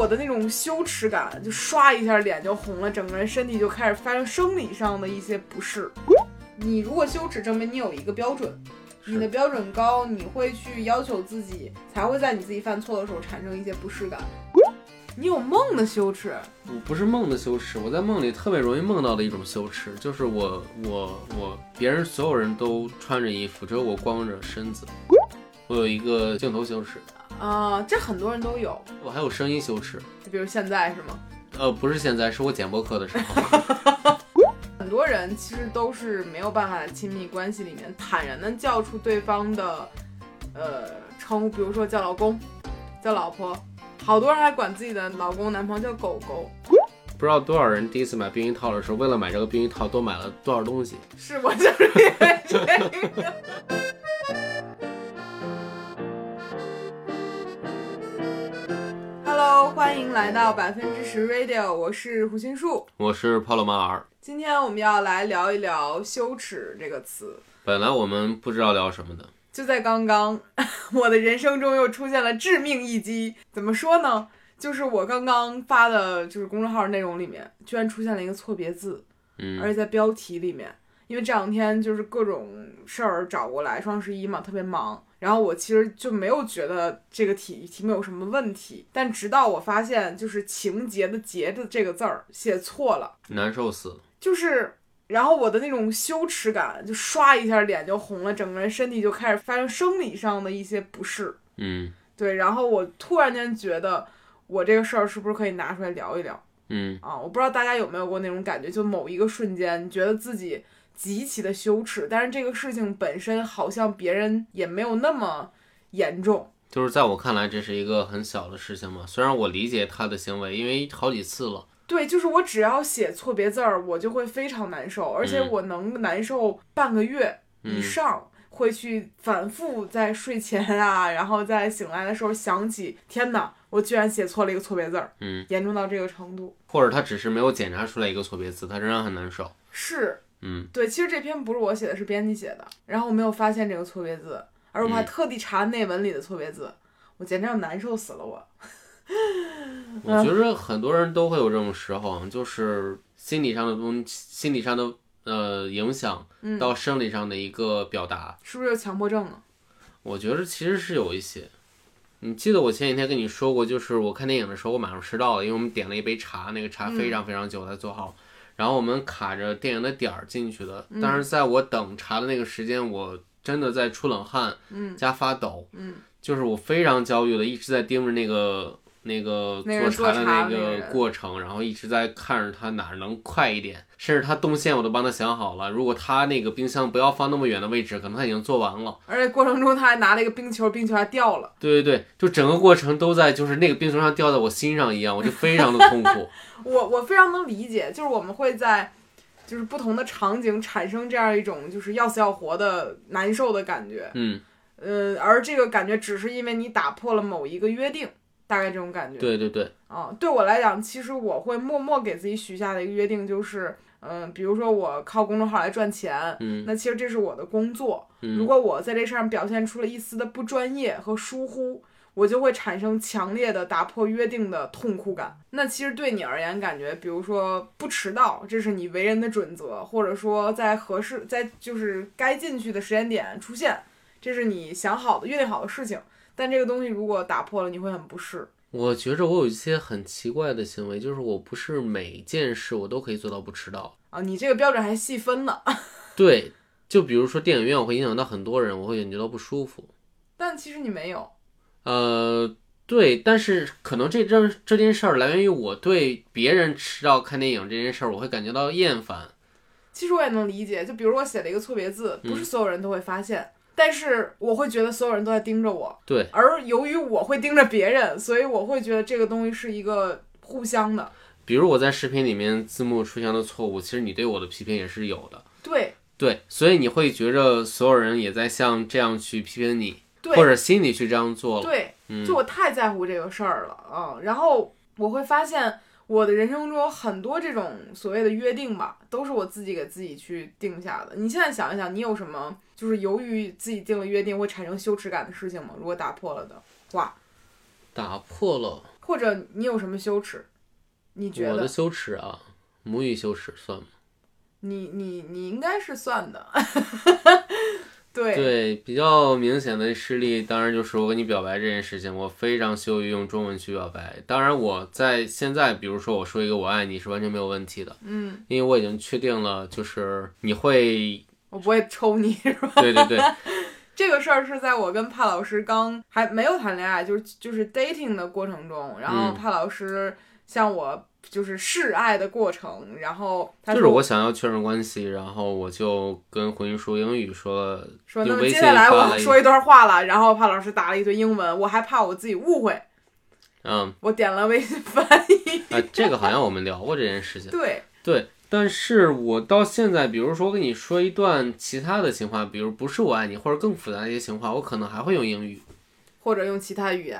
我的那种羞耻感，就刷一下脸就红了，整个人身体就开始发生生理上的一些不适。你如果羞耻，证明你有一个标准，你的标准高，你会去要求自己，才会在你自己犯错的时候产生一些不适感。你有梦的羞耻，我不是梦的羞耻，我在梦里特别容易梦到的一种羞耻，就是我我我，别人所有人都穿着衣服，只有我光着身子。我有一个镜头羞耻啊，这很多人都有。我还有声音羞耻，就比如现在是吗？呃，不是现在，是我剪播课的时候。很多人其实都是没有办法在亲密关系里面坦然的叫出对方的呃称呼，比如说叫老公，叫老婆。好多人还管自己的老公、男朋友叫狗狗，不知道多少人第一次买避孕套的时候，为了买这个避孕套，多买了多少东西。是我就是因为这个。Hello，欢迎来到百分之十 Radio，我是胡心树，我是帕洛马尔。今天我们要来聊一聊羞耻这个词。本来我们不知道聊什么的。就在刚刚，我的人生中又出现了致命一击。怎么说呢？就是我刚刚发的，就是公众号内容里面，居然出现了一个错别字，嗯，而且在标题里面。因为这两天就是各种事儿找过来，双十一嘛，特别忙。然后我其实就没有觉得这个题题目有什么问题，但直到我发现，就是情节的“节”的这个字儿写错了，难受死了。就是。然后我的那种羞耻感就刷一下脸就红了，整个人身体就开始发生生理上的一些不适。嗯，对。然后我突然间觉得，我这个事儿是不是可以拿出来聊一聊？嗯啊，我不知道大家有没有过那种感觉，就某一个瞬间，你觉得自己极其的羞耻，但是这个事情本身好像别人也没有那么严重。就是在我看来，这是一个很小的事情嘛。虽然我理解他的行为，因为好几次了。对，就是我只要写错别字儿，我就会非常难受，而且我能难受半个月以上，会去反复在睡前啊，然后在醒来的时候想起，天哪，我居然写错了一个错别字儿，嗯，严重到这个程度。或者他只是没有检查出来一个错别字，他仍然很难受。是，嗯，对，其实这篇不是我写的，是编辑写的，然后我没有发现这个错别字，而我还特地查内文里的错别字，我简直要难受死了，我。我觉得很多人都会有这种时候，就是心理上的东，心理上的呃影响到生理上的一个表达，是不是有强迫症啊？我觉得其实是有一些。你记得我前几天跟你说过，就是我看电影的时候，我马上迟到了，因为我们点了一杯茶，那个茶非常非常久才做好，然后我们卡着电影的点儿进去的，但是在我等查的那个时间，我真的在出冷汗，加发抖，就是我非常焦虑的，一直在盯着那个。那个做茶的那个过程，然后一直在看着他哪儿能快一点，甚至他动线我都帮他想好了。如果他那个冰箱不要放那么远的位置，可能他已经做完了。而且过程中他还拿了一个冰球，冰球还掉了。对对对，就整个过程都在，就是那个冰球上掉在我心上一样，我就非常的痛苦。我我非常能理解，就是我们会在就是不同的场景产生这样一种就是要死要活的难受的感觉。嗯嗯，而这个感觉只是因为你打破了某一个约定。大概这种感觉，对对对，啊，对我来讲，其实我会默默给自己许下的一个约定就是，嗯，比如说我靠公众号来赚钱，嗯，那其实这是我的工作，嗯，如果我在这事上表现出了一丝的不专业和疏忽，我就会产生强烈的打破约定的痛苦感。那其实对你而言，感觉比如说不迟到，这是你为人的准则，或者说在合适在就是该进去的时间点出现，这是你想好的约定好的事情。但这个东西如果打破了，你会很不适。我觉着我有一些很奇怪的行为，就是我不是每件事我都可以做到不迟到啊。你这个标准还细分呢。对，就比如说电影院，我会影响到很多人，我会感觉到不舒服。但其实你没有。呃，对，但是可能这这这件事儿来源于我对别人迟到看电影这件事儿，我会感觉到厌烦。其实我也能理解，就比如我写了一个错别字，不是所有人都会发现。但是我会觉得所有人都在盯着我，对。而由于我会盯着别人，所以我会觉得这个东西是一个互相的。比如我在视频里面字幕出现的错误，其实你对我的批评也是有的。对对，所以你会觉着所有人也在像这样去批评你，或者心里去这样做了。对，就我太在乎这个事儿了嗯。然后我会发现。我的人生中有很多这种所谓的约定吧，都是我自己给自己去定下的。你现在想一想，你有什么就是由于自己定了约定会产生羞耻感的事情吗？如果打破了的话，打破了，或者你有什么羞耻？你觉得我的羞耻啊，母语羞耻算吗？你你你应该是算的，对。对，比较明显的事例，当然就是我跟你表白这件事情，我非常羞于用中文去表白。当然，我在现在，比如说我说一个“我爱你”是完全没有问题的，嗯，因为我已经确定了，就是你会，我不会抽你。是吧？对对对，这个事儿是在我跟帕老师刚还没有谈恋爱，就是就是 dating 的过程中，然后嗯。帕老师向我就是示爱的过程，然后他就是我想要确认关系，然后我就跟胡云说英语说，说那接下来我说一段话了，然后怕老师打了一堆英文，我还怕我自己误会，嗯我点了微信翻译，啊，这个好像我们聊过这件事情。对，对，但是我到现在，比如说跟你说一段其他的情话，比如不是我爱你，或者更复杂的一些情话，我可能还会用英语。或者用其他语言，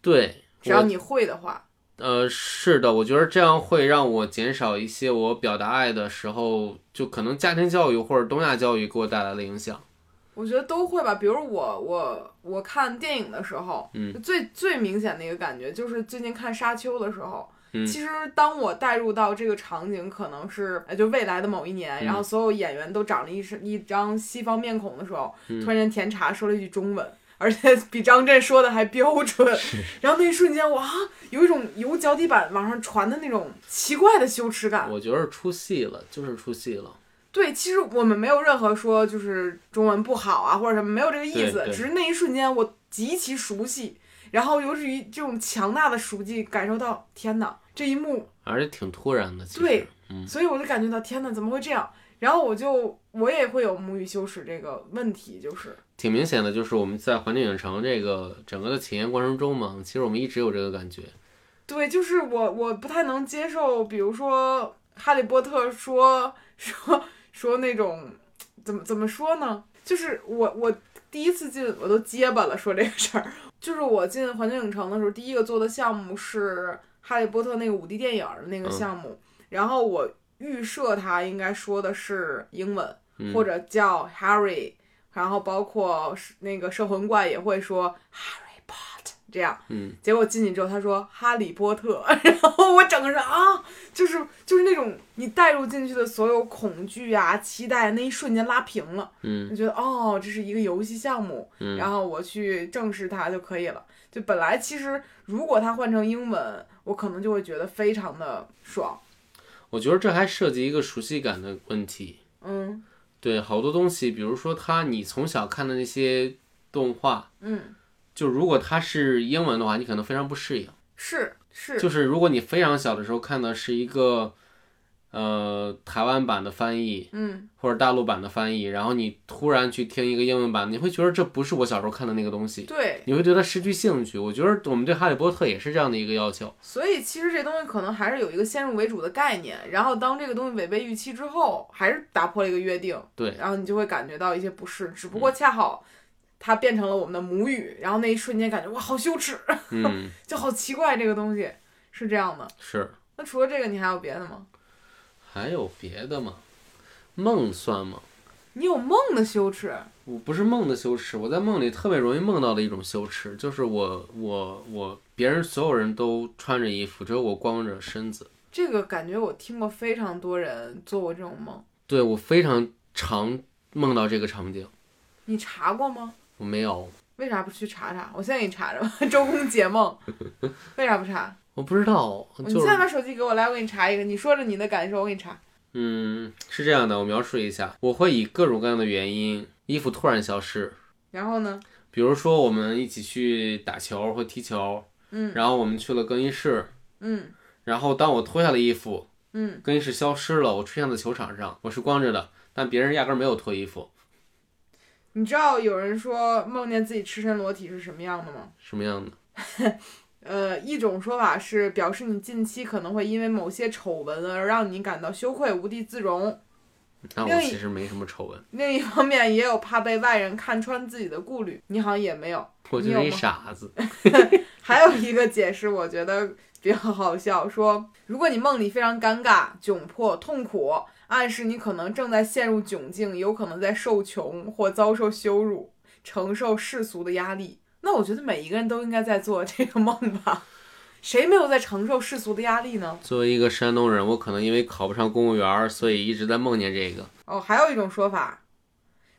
对，只要你会的话，呃是的，我觉得这样会让我减少一些我表达爱的时候，就可能家庭教育或者东亚教育给我带来的影响。我觉得都会吧。比如我我我看电影的时候，嗯最最明显的一个感觉就是最近看《沙丘》的时候。嗯其实，当我带入到这个场景，可能是呃就未来的某一年，嗯然后所有演员都长了一身一张西方面孔的时候，嗯突然间甜茶说了一句中文，而且比张震说的还标准。然后那一瞬间，我啊，有一种由脚底板往上传的那种奇怪的羞耻感。我觉得出戏了，就是出戏了。对，其实我们没有任何说就是中文不好啊或者什么，没有这个意思，只是那一瞬间我极其熟悉，然后由于这种强大的熟悉，感受到天哪，这一幕，而且挺突然的，对，嗯，所以我就感觉到天哪，怎么会这样？然后我就我也会有母语羞耻这个问题，就是挺明显的，就是我们在环境影城这个整个的体验过程中嘛，其实我们一直有这个感觉。对，就是我我不太能接受，比如说哈利波特说说说那种怎么怎么说呢？就是我我第一次进我都结巴了，说这个事儿，就是我进环球影城的时候，第一个做的项目是哈利波特那个五 D 电影儿的那个嗯项目，然后我预设它应该说的是英文，嗯或者叫 Harry，然后包括那个摄魂怪也会说 Harry Potter 这样。嗯，结果进去之后，他说哈利波特，然后我整个人啊，就是就是那种你带入进去的所有恐惧啊、期待，那一瞬间拉平了，嗯就觉得哦，这是一个游戏项目，嗯然后我去正视它就可以了。就本来其实如果它换成英文，我可能就会觉得非常的爽，我觉得这还涉及一个熟悉感的问题。嗯对，好多东西，比如说他你从小看的那些动画，嗯，就如果它是英文的话，你可能非常不适应。是是，就是如果你非常小的时候看的是一个，呃，台湾版的翻译嗯或者大陆版的翻译，然后你突然去听一个英文版，你会觉得这不是我小时候看的那个东西，对，你会对它失去兴趣。我觉得我们对哈利波特也是这样的一个要求。所以其实这东西可能还是有一个先入为主的概念，然后当这个东西违背预期之后，还是打破了一个约定，对，然后你就会感觉到一些不适，只不过恰好它变成了我们的母语，然后那一瞬间感觉哇好羞耻，嗯，就好奇怪这个东西是这样的。是。那除了这个，你还有别的吗？还有别的吗？梦算吗？你有梦的羞耻，我不是梦的羞耻，我在梦里特别容易梦到的一种羞耻，就是我我我别人所有人都穿着衣服，只有我光着身子。这个感觉我听过非常多人做过这种梦，对我非常常梦到这个场景，你查过吗？我没有，为啥不去查查？我现在给你查查吧，周公解梦，为啥不查？我不知道，你现在就是把手机给我来，我给你查一个。你说着你的感受，我给你查。嗯是这样的，我描述一下，我会以各种各样的原因，衣服突然消失，然后呢？比如说我们一起去打球或踢球，嗯然后我们去了更衣室，嗯然后当我脱下了衣服，嗯，更衣室消失了，我出现在球场上，我是光着的，但别人压根儿没有脱衣服，你知道有人说梦见自己赤身裸体是什么样的吗？什么样的？呃，一种说法是表示你近期可能会因为某些丑闻而让你感到羞愧、无地自容；那我其实没什么丑闻，另一方面，也有怕被外人看穿自己的顾虑。你好像也没有。我就是一傻子。还有一个解释，我觉得比较好笑，说如果你梦里非常尴尬、窘迫、痛苦，暗示你可能正在陷入窘境，有可能在受穷或遭受羞辱，承受世俗的压力。那我觉得每一个人都应该在做这个梦吧。谁没有在承受世俗的压力呢？作为一个山东人，我可能因为考不上公务员，所以一直在梦见这个。哦，还有一种说法，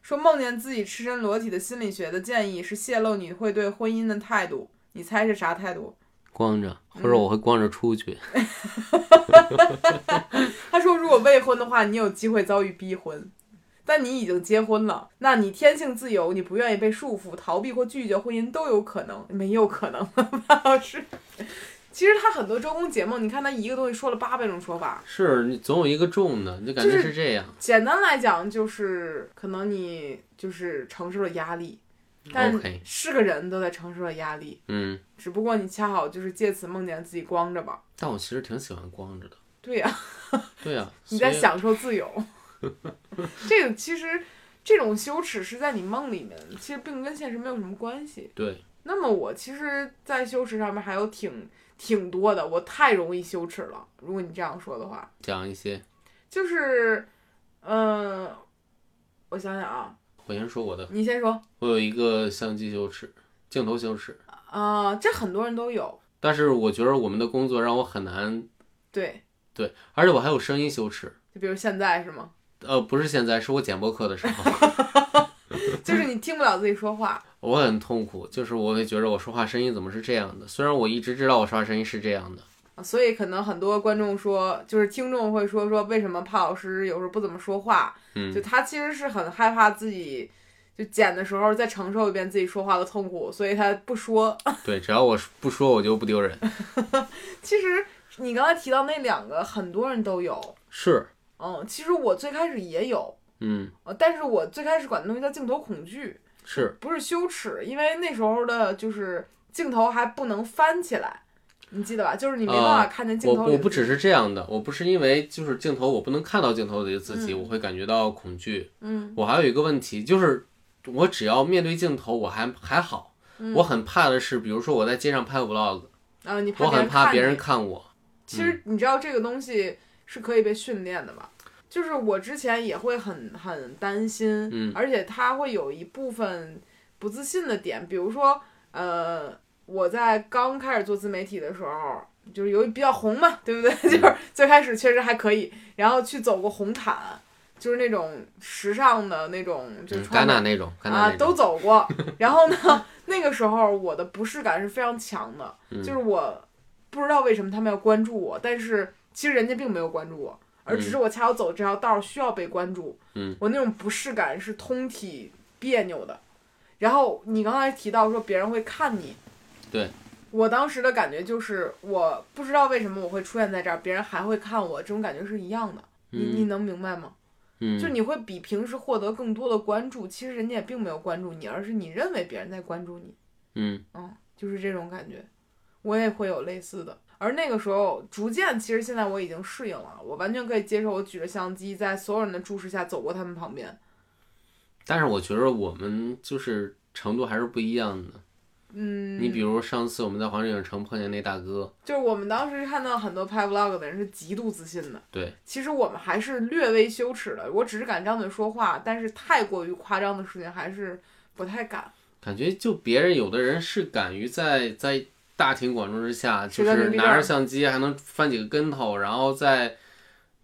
说梦见自己赤身裸体的心理学的建议是泄露你会对婚姻的态度。你猜是啥态度？光着，或者我会光着出去。他说，如果未婚的话，你有机会遭遇逼婚；但你已经结婚了，那你天性自由，你不愿意被束缚，逃避或拒绝婚姻都有可能。没有可能，马老师。其实他很多周公解梦，你看他一个东西说了八百种说法。是你总有一个中的，你就感觉是是这样。简单来讲，就是可能你就是承受了压力，但是个人都在承受着压力，嗯，只不过你恰好就是借此梦见自己光着吧。但我其实挺喜欢光着的。对呀、对呀、你在享受自由。这个其实这种羞耻是在你梦里面，其实并跟现实没有什么关系。对，那么我其实，在羞耻上面还有挺挺多的，我太容易羞耻了。如果你这样说的话，讲一些，就是，嗯、我想想啊，我先说我的，你先说。我有一个相机羞耻，镜头羞耻。啊、这很多人都有。但是我觉得我们的工作让我很难，对，对，而且我还有声音羞耻。就比如现在是吗？呃，不是现在，是我剪播课的时候，就是你听不了自己说话。我很痛苦，就是我会觉得我说话声音怎么是这样的？虽然我一直知道我说话声音是这样的，啊所以可能很多观众说，就是听众会说说为什么帕老师有时候不怎么说话，嗯就他其实是很害怕自己就剪的时候再承受一遍自己说话的痛苦，所以他不说。对，只要我不说，我就不丢人。其实你刚才提到那两个，很多人都有。是，嗯，其实我最开始也有，嗯，呃，但是我最开始管那东西叫镜头恐惧，是，不是羞耻，因为那时候的就是镜头还不能翻起来，你记得吧？就是你没办法看见镜头里我我不只是这样的，我不是因为就是镜头我不能看到镜头里的自己，嗯我会感觉到恐惧。嗯我还有一个问题就是，我只要面对镜头，我还还好。嗯我很怕的是，比如说我在街上拍 vlog，啊，你怕我很怕别人看我。其实你知道这个东西是可以被训练的吧？就是我之前也会很很担心，嗯而且他会有一部分不自信的点，比如说，呃，我在刚开始做自媒体的时候，就是由于比较红嘛，对不对？就是最开始确实还可以，然后去走过红毯，就是那种时尚的那种，就是戛纳那种，啊，都，走过。然后呢，那个时候我的不适感是非常强的，嗯就是我不知道为什么他们要关注我，但是其实人家并没有关注我，而只是我恰好走这条道儿需要被关注。嗯，我那种不适感是通体别扭的。然后你刚才提到说别人会看你，对。我当时的感觉就是，我不知道为什么我会出现在这儿，别人还会看我，这种感觉是一样的。你你能明白吗？嗯，就你会比平时获得更多的关注，其实人家也并没有关注你，而是你认为别人在关注你，嗯嗯，就是这种感觉。我也会有类似的，而那个时候逐渐，其实现在我已经适应了，我完全可以接受我举着相机在所有人的注视下走过他们旁边。但是我觉得我们就是程度还是不一样的。嗯，你比如上次我们在环球影城碰见那大哥，就是我们当时看到很多拍 vlog 的人是极度自信的，对，其实我们还是略微羞耻的。我只是敢张嘴说话，但是太过于夸张的事情还是不太敢。感觉就别人有的人是敢于在在大庭广众之下，就是拿着相机还能翻几个跟头，然后再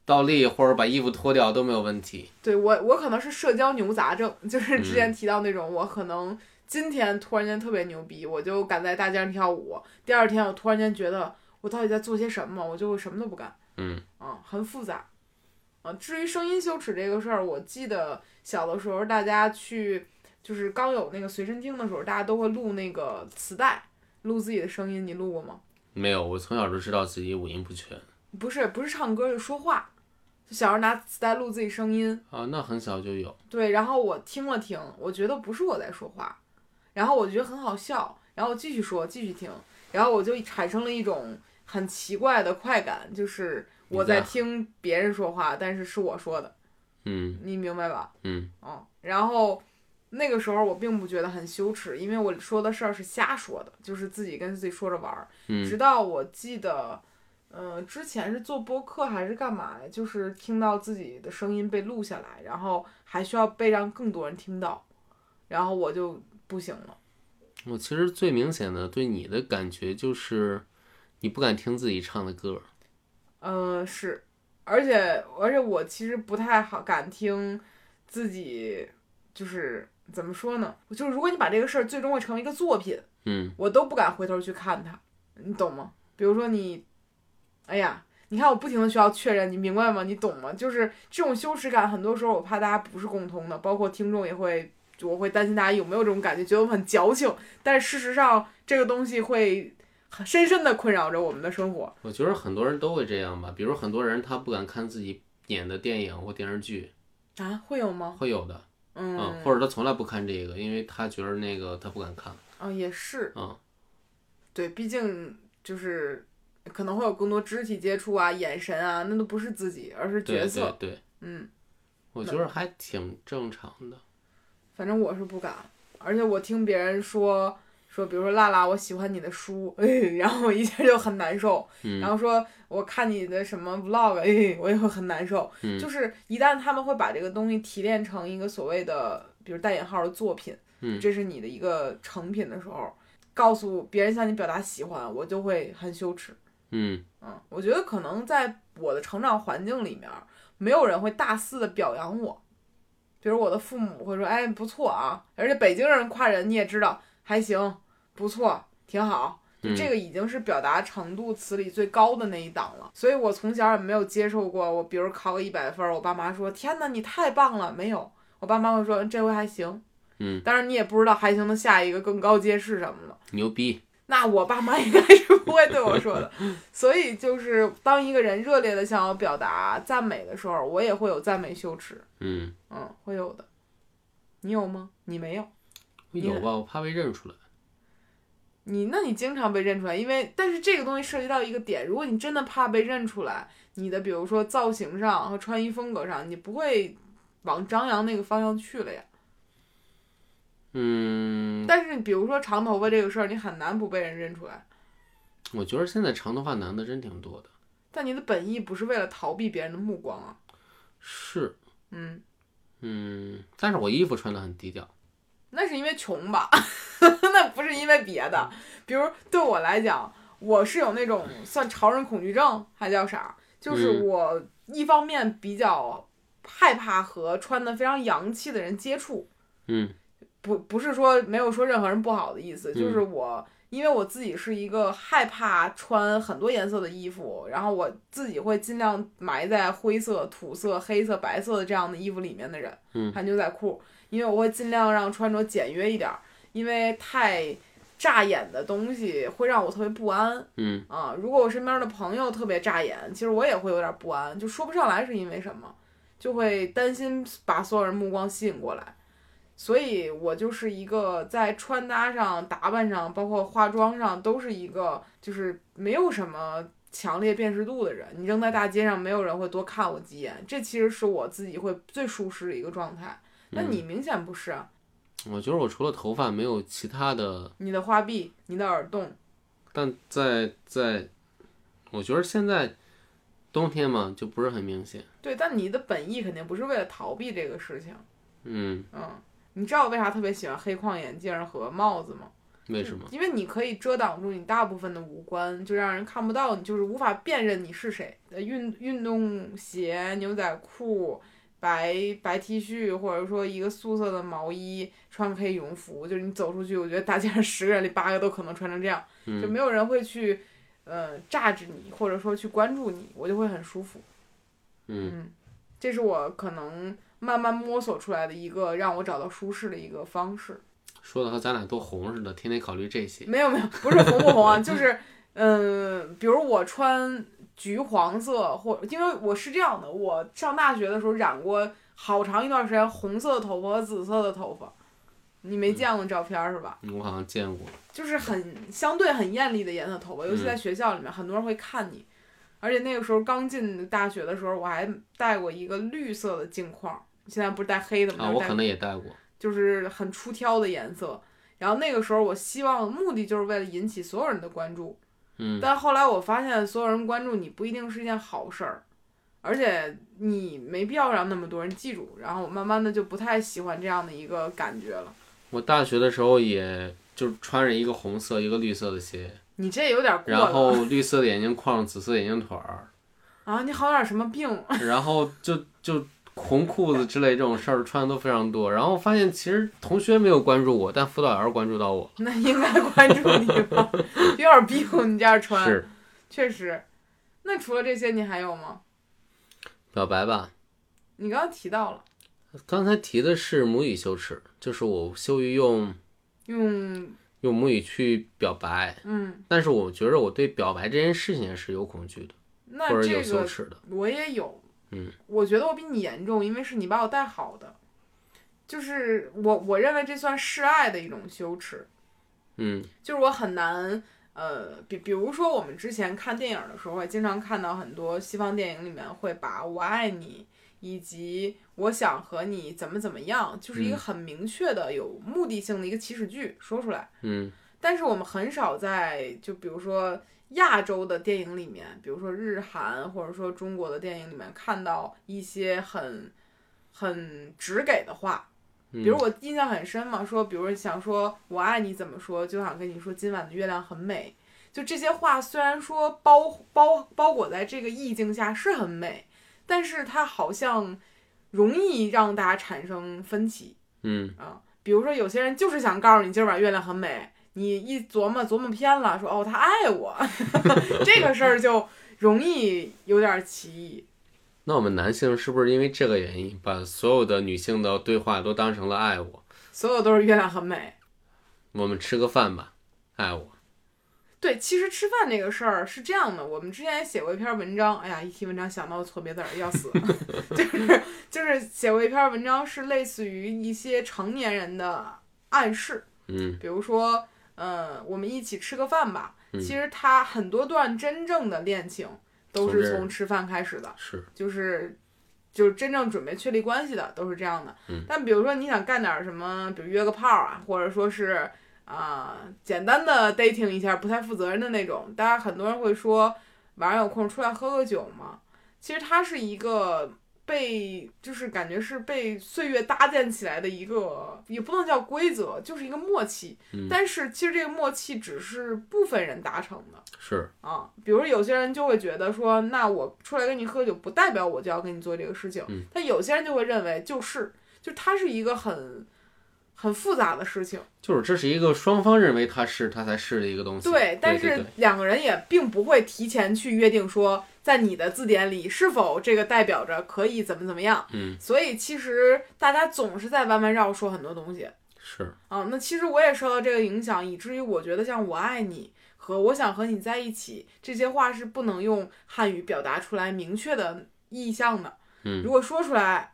倒立或者把衣服脱掉都没有问题。对我，我可能是社交牛杂症，就是之嗯前提到那种，我可能今天突然间特别牛逼，我就敢在大街上跳舞，第二天我突然间觉得我到底在做些什么，我就会什么都不干，嗯啊，很复杂。啊，至于声音羞耻这个事儿，我记得小的时候大家去就是刚有那个随身听的时候，大家都会录那个磁带，录自己的声音，你录过吗？没有，我从小就知道自己五音不全不是，不是唱歌，是说话。就小时候拿磁带录自己声音，啊，那很小就有。对，然后我听了听，我觉得不是我在说话，然后我觉得很好笑，然后我继续说，继续听，然后我就产生了一种很奇怪的快感，就是我在听别人说话，但是是我说的，嗯你明白吧？嗯哦，然后那个时候我并不觉得很羞耻，因为我说的事儿是瞎说的，就是自己跟自己说着玩儿。直嗯到我记得，呃，之前是做播客还是干嘛呀？就是听到自己的声音被录下来，然后还需要被让更多人听到，然后我就不行了。我其实最明显的对你的感觉就是，你不敢听自己唱的歌。嗯，是，而且而且我其实不太好敢听自己，就是怎么说呢？就是如果你把这个事儿最终会成为一个作品，嗯我都不敢回头去看它，你懂吗？比如说你，哎呀，你看我不停的需要确认，你明白吗？你懂吗？就是这种羞耻感，很多时候我怕大家不是共通的，包括听众也会，我会担心大家有没有这种感觉，觉得我们很矫情，但是事实上这个东西会很深深的困扰着我们的生活。我觉得很多人都会这样吧，比如很多人他不敢看自己演的电影或电视剧，啊，会有吗？会有的，嗯，嗯，或者他从来不看这个，因为他觉得那个他不敢看，啊，也是，嗯，对，毕竟就是可能会有更多肢体接触啊、眼神啊，那都不是自己，而是角对色。对对，嗯，我觉得还挺正常的。反正我是不敢，而且我听别人说说，比如说辣辣，我喜欢你的书，哎，然后我一下就很难受。嗯然后说我看你的什么 vlog，哎，我也会很难受。嗯就是一旦他们会把这个东西提炼成一个所谓的，比如带引号的作品，嗯这是你的一个成品的时候，告诉别人向你表达喜欢，我就会很羞耻。嗯嗯，我觉得可能在我的成长环境里面，没有人会大肆的表扬我。比如我的父母会说：“哎，不错啊！”而且北京人夸人你也知道，还行，不错，挺好。这个已经是表达程度词里最高的那一档了。所以我从小也没有接受过，我比如考个一百分儿，我爸妈说：“天哪，你太棒了！”没有，我爸妈会说：“这回还行。”嗯，当然你也不知道还行的下一个更高阶是什么了。牛逼。那我爸妈应该是不会对我说的，所以就是当一个人热烈的向我表达赞美的时候，我也会有赞美羞耻，嗯，嗯，会有的。你有吗？你没有，有吧？我怕被认出来。你那你经常被认出来，因为但是这个东西涉及到一个点，如果你真的怕被认出来，你的比如说造型上和穿衣风格上，你不会往张扬那个方向去了呀。嗯，但是比如说长头发这个事儿，你很难不被人认出来。我觉得现在长头发男的真挺多的。但你的本意不是为了逃避别人的目光啊，是，嗯。嗯，但是我衣服穿的很低调。那是因为穷吧，那不是因为别的。比如对我来讲，我是有那种算潮人恐惧症，还叫啥？就是嗯我一方面比较害怕和穿的非常洋气的人接触，嗯不不是说没有说任何人不好的意思，嗯就是我。因为我自己是一个害怕穿很多颜色的衣服，然后我自己会尽量埋在灰色、土色、黑色、白色的这样的衣服里面的人，嗯还牛仔裤，因为我会尽量让穿着简约一点儿，因为太扎眼的东西会让我特别不安嗯啊。如果我身边的朋友特别扎眼，其实我也会有点不安，就说不上来是因为什么，就会担心把所有人目光吸引过来。所以我就是一个在穿搭上、打扮上，包括化妆上，都是一个就是没有什么强烈辨识度的人。你扔在大街上，没有人会多看我几眼，这其实是我自己会最舒适的一个状态。那你明显不是啊，我觉得我除了头发没有其他的，你的花臂、你的耳洞，但在在，我觉得现在冬天嘛就不是很明显。对，但你的本意肯定不是为了逃避这个事情。嗯，嗯，你知道我为啥特别喜欢黑框眼镜和帽子吗？为什么？因为你可以遮挡住你大部分的五官，就让人看不到你，就是无法辨认你是谁。呃，运运动鞋、牛仔裤、白白 T 恤，或者说一个素色的毛衣，穿个黑羽绒服，就是你走出去，我觉得大街上十个人里八个都可能穿成这样，就嗯没有人会去呃榨着你，或者说去关注你，我就会很舒服。嗯这是我可能慢慢摸索出来的一个让我找到舒适的一个方式。说的和咱俩都红似的，天天考虑这些。没有没有，不是红不红啊，就是嗯、呃比如我穿橘黄色，或因为我是这样的，我上大学的时候染过好长一段时间红色的头发和紫色的头发，你没见过照片儿是吧？我好像见过。就是很相对很艳丽的颜色头发，尤其在学校里面，很多人会看你。而且那个时候刚进大学的时候，我还戴过一个绿色的镜框，现在不是戴黑的吗？啊，我可能也戴过。就是很出挑的颜色。然后那个时候，我希望目的就是为了引起所有人的关注。嗯但后来我发现，所有人关注你不一定是一件好事儿，而且你没必要让那么多人记住。然后我慢慢的就不太喜欢这样的一个感觉了。我大学的时候也就穿着一个红色一个绿色的鞋，你这有点过然后绿色的眼镜框，紫色眼镜腿儿，啊！你好点什么病？然后就就红裤子之类这种事儿穿的都非常多。然后发现其实同学没有关注我，但辅导员关注到我。那应该关注你吧？有点病，你这样穿，是确实。那除了这些，你还有吗？表白吧。你刚刚提到了刚才提的是母语羞耻，就是我羞于用用，用母语去表白，嗯，但是我觉得我对表白这件事情是有恐惧的，那或者有这个羞耻的。我也有，嗯，我觉得我比你严重，因为是你把我带好的，就是我我认为这算示爱的一种羞耻，嗯。就是我很难。呃，比比如说，我们之前看电影的时候，会经常看到很多西方电影里面会把我爱你以及我想和你怎么怎么样，就是一个嗯。很明确的有目的性的一个祈使句说出来。嗯。但是我们很少在就比如说亚洲的电影里面，比如说日韩或者说中国的电影里面看到一些很很直给的话。比如嗯我印象很深嘛，说比如想说我爱你怎么说，就想跟你说今晚的月亮很美。就这些话虽然说包包包裹在这个意境下是很美，但是它好像容易让大家产生分歧。嗯啊，比如说有些人就是想告诉你今儿晚月亮很美，你一琢磨琢磨偏了，说哦他爱我，这个事儿就容易有点歧义。那我们男性是不是因为这个原因，把所有的女性的对话都当成了爱我？所有都是月亮很美。我们吃个饭吧，爱我。对，其实吃饭这个事儿是这样的，我们之前也写过一篇文章，哎呀，一提文章想到错别字儿要死，就是就是写过一篇文章，是类似于一些成年人的暗示，嗯比如说，呃，我们一起吃个饭吧。嗯其实他很多段真正的恋情都是从吃饭开始的，是，就是就是真正准备确立关系的都是这样的。嗯但比如说你想干点什么，比如约个炮啊，或者说是啊、简单的 dating 一下，不太负责任的那种，大家很多人会说晚上有空出来喝个酒嘛。其实它是一个被就是感觉是被岁月搭建起来的一个，也不能叫规则，就是一个默契。嗯但是其实这个默契只是部分人达成的。是，啊，比如有些人就会觉得说，那我出来跟你喝酒，不代表我就要跟你做这个事情。嗯但有些人就会认为，就是，就它是一个很很复杂的事情。就是这是一个双方认为它是它才是的一个东西。对，但是两个人也并不会提前去约定说，在你的字典里是否这个代表着可以怎么怎么样。嗯，所以其实大家总是在弯弯绕说很多东西。是，啊，那其实我也受到这个影响，以至于我觉得像“我爱你”和“我想和你在一起”这些话是不能用汉语表达出来明确的意向的。嗯如果说出来，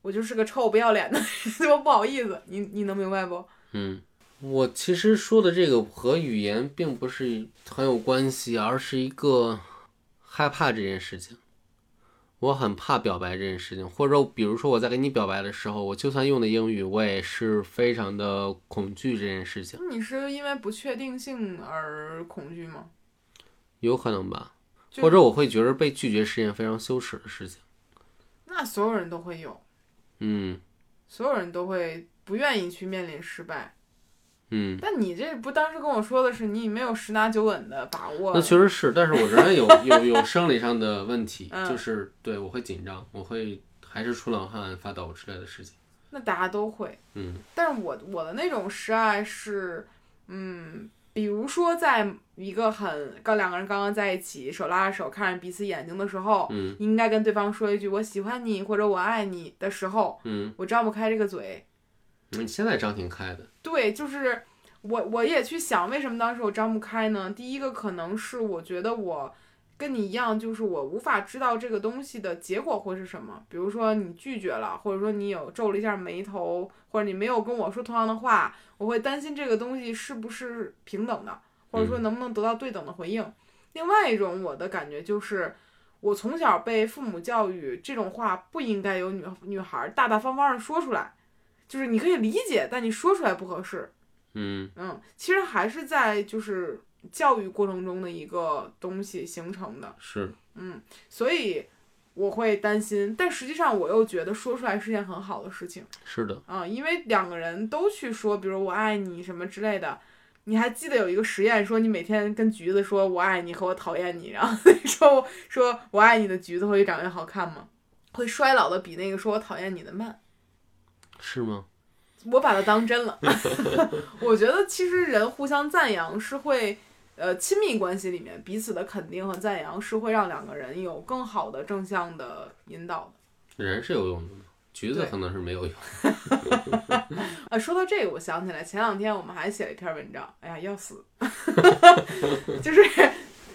我就是个臭不要脸的人，我不好意思。你你能明白不？嗯，我其实说的这个和语言并不是很有关系，而是一个害怕这件事情。我很怕表白这件事情，或者比如说我在跟你表白的时候，我就算用的英语，我也是非常的恐惧这件事情，你是因为不确定性而恐惧吗？有可能吧，或者我会觉得被拒绝是件非常羞耻的事情。那所有人都会有，嗯所有人都会不愿意去面临失败。嗯，但你这不当时跟我说的是你没有十拿九稳的把握那，确实是，但是我仍然有 有有生理上的问题，嗯就是对我会紧张，我会还是出冷汗、发抖之类的事情。那大家都会。嗯但是我我的那种示爱是，嗯，比如说在一个很刚两个人刚刚在一起，手拉着手看着彼此眼睛的时候，嗯应该跟对方说一句“我喜欢你”或者“我爱你”的时候，嗯，我张不开这个嘴。你现在张挺开的，对，就是我我也去想，为什么当时我张不开呢？第一个可能是我觉得我跟你一样，就是我无法知道这个东西的结果会是什么。比如说你拒绝了，或者说你有皱了一下眉头，或者你没有跟我说同样的话，我会担心这个东西是不是平等的，或者说能不能得到对等的回应。另外一种我的感觉就是。我从小被父母教育，这种话不应该有女女孩大大方方的说出来，就是你可以理解，但你说出来不合适。嗯嗯，其实还是在就是教育过程中的一个东西形成的，是，嗯，所以我会担心，但实际上我又觉得说出来是件很好的事情是的，啊、因为两个人都去说，比如我爱你什么之类的，你还记得有一个实验，说你每天跟橘子说“我爱你”和“我讨厌你”，然后 说说我爱你的橘子会越长越好看吗？会衰老的比那个说我讨厌你的慢。是吗？我把它当真了。我觉得其实人互相赞扬是会，呃，亲密关系里面彼此的肯定和赞扬是会让两个人有更好的正向的引导的。人是有用的，橘子可能是没有用。啊，说到这个，我想起来前两天我们还写了一篇文章，哎呀，要死，就是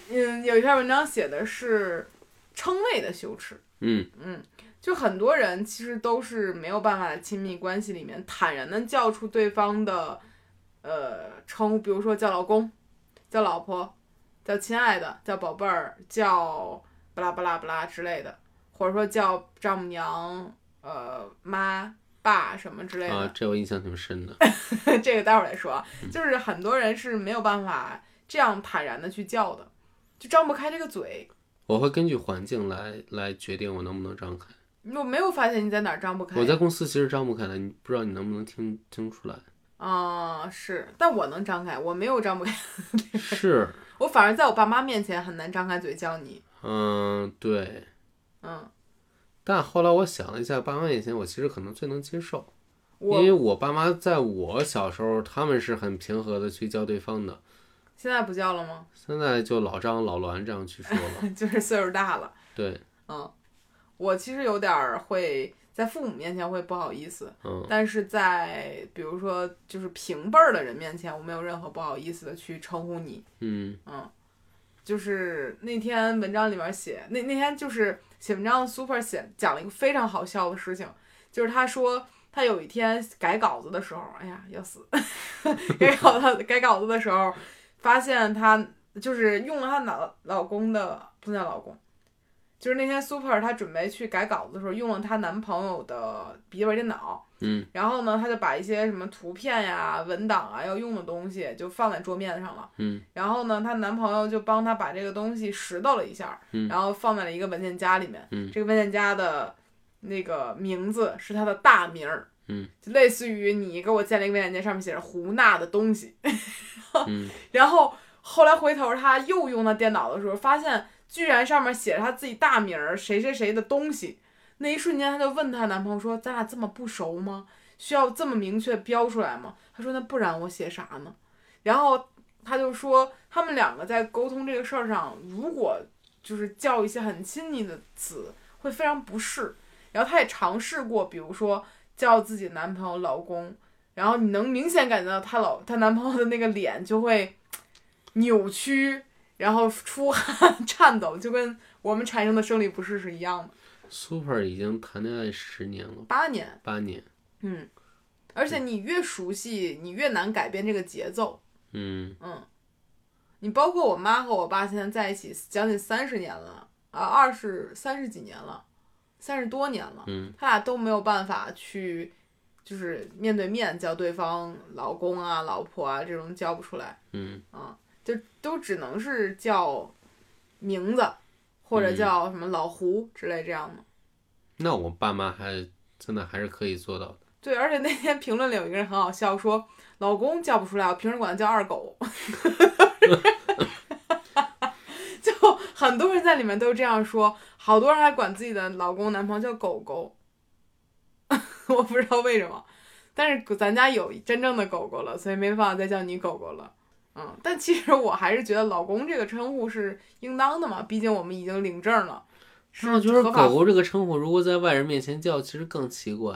嗯，有一篇文章写的是称谓的羞耻。嗯嗯，就很多人其实都是没有办法在亲密关系里面坦然的叫出对方的呃称呼，比如说叫老公、叫老婆、叫亲爱的、叫宝贝儿、叫巴拉巴拉巴拉之类的，或者说叫丈母娘、呃妈、爸什么之类的。啊，这我印象挺深的。这个待会儿再说啊。就是很多人是没有办法这样坦然的去叫的，就张不开这个嘴。我会根据环境来来决定我能不能张开。我没有发现你在哪儿张不开。我在公司其实张不开的，你不知道你能不能听听出来？啊、是，但我能张开，我没有张不开，是，我反而在我爸妈面前很难张开嘴叫你。嗯，对。嗯，但后来我想了一下，爸妈面前我其实可能最能接受，因为我爸妈在我小时候，他们是很平和的去叫对方的，现在不叫了吗？现在就老张、老栾这样去说了。就是岁数大了。对，嗯，我其实有点儿会在父母面前会不好意思，嗯但是在比如说就是平辈儿的人面前，我没有任何不好意思的去称呼你。嗯嗯，就是那天文章里面写，那那天就是写文章的 Super 写讲了一个非常好笑的事情，就是他说他有一天改稿子的时候，哎呀要死，改稿子改稿子的时候，发现他就是用了他老老公的不能叫老公。就是那天 Super 她准备去改稿子的时候，用了她男朋友的笔记本电脑，嗯然后呢，她就把一些什么图片呀、文档啊要用的东西就放在桌面上了。嗯然后呢，她男朋友就帮她把这个东西拾掇了一下，嗯然后放在了一个文件夹里面。嗯这个文件夹的那个名字是她的大名儿，嗯，就类似于你给我建了一个文件夹，上面写着胡娜的东西。嗯 然后后来回头她又用她电脑的时候，发现居然上面写着她自己大名儿谁谁谁的东西。那一瞬间，她就问她男朋友说：“咱俩这么不熟吗？需要这么明确标出来吗？”他说：“那不然我写啥呢？”然后他就说，他们两个在沟通这个事儿上，如果就是叫一些很亲昵的词，会非常不适。然后他也尝试过，比如说叫自己男朋友老公，然后你能明显感觉到她老她男朋友的那个脸就会扭曲，然后出汗、颤抖，就跟我们产生的生理不适是一样的。，Super 已经谈恋爱十年了，八年，八年。嗯，而且你越熟悉，你越难改变这个节奏。嗯嗯，你包括我妈和我爸现在在一起将近三十年了啊，二十三十几年了，三十多年了，嗯他俩都没有办法去，就是面对面叫对方老公啊、老婆啊这种叫不出来，嗯啊，就都只能是叫名字或者嗯叫什么老胡之类这样的。那我爸妈还真的还是可以做到的。对，而且那天评论里有一个人很好笑，说老公叫不出来，我平时管他叫二狗。就很多人在里面都这样说，好多人还管自己的老公、男朋友叫狗狗。我不知道为什么，但是咱家有真正的狗狗了，所以没办法再叫你狗狗了。嗯，但其实我还是觉得老公这个称呼是应当的嘛，毕竟我们已经领证了。是那我觉得狗狗这个称呼，如果在外人面前叫，其实更奇怪。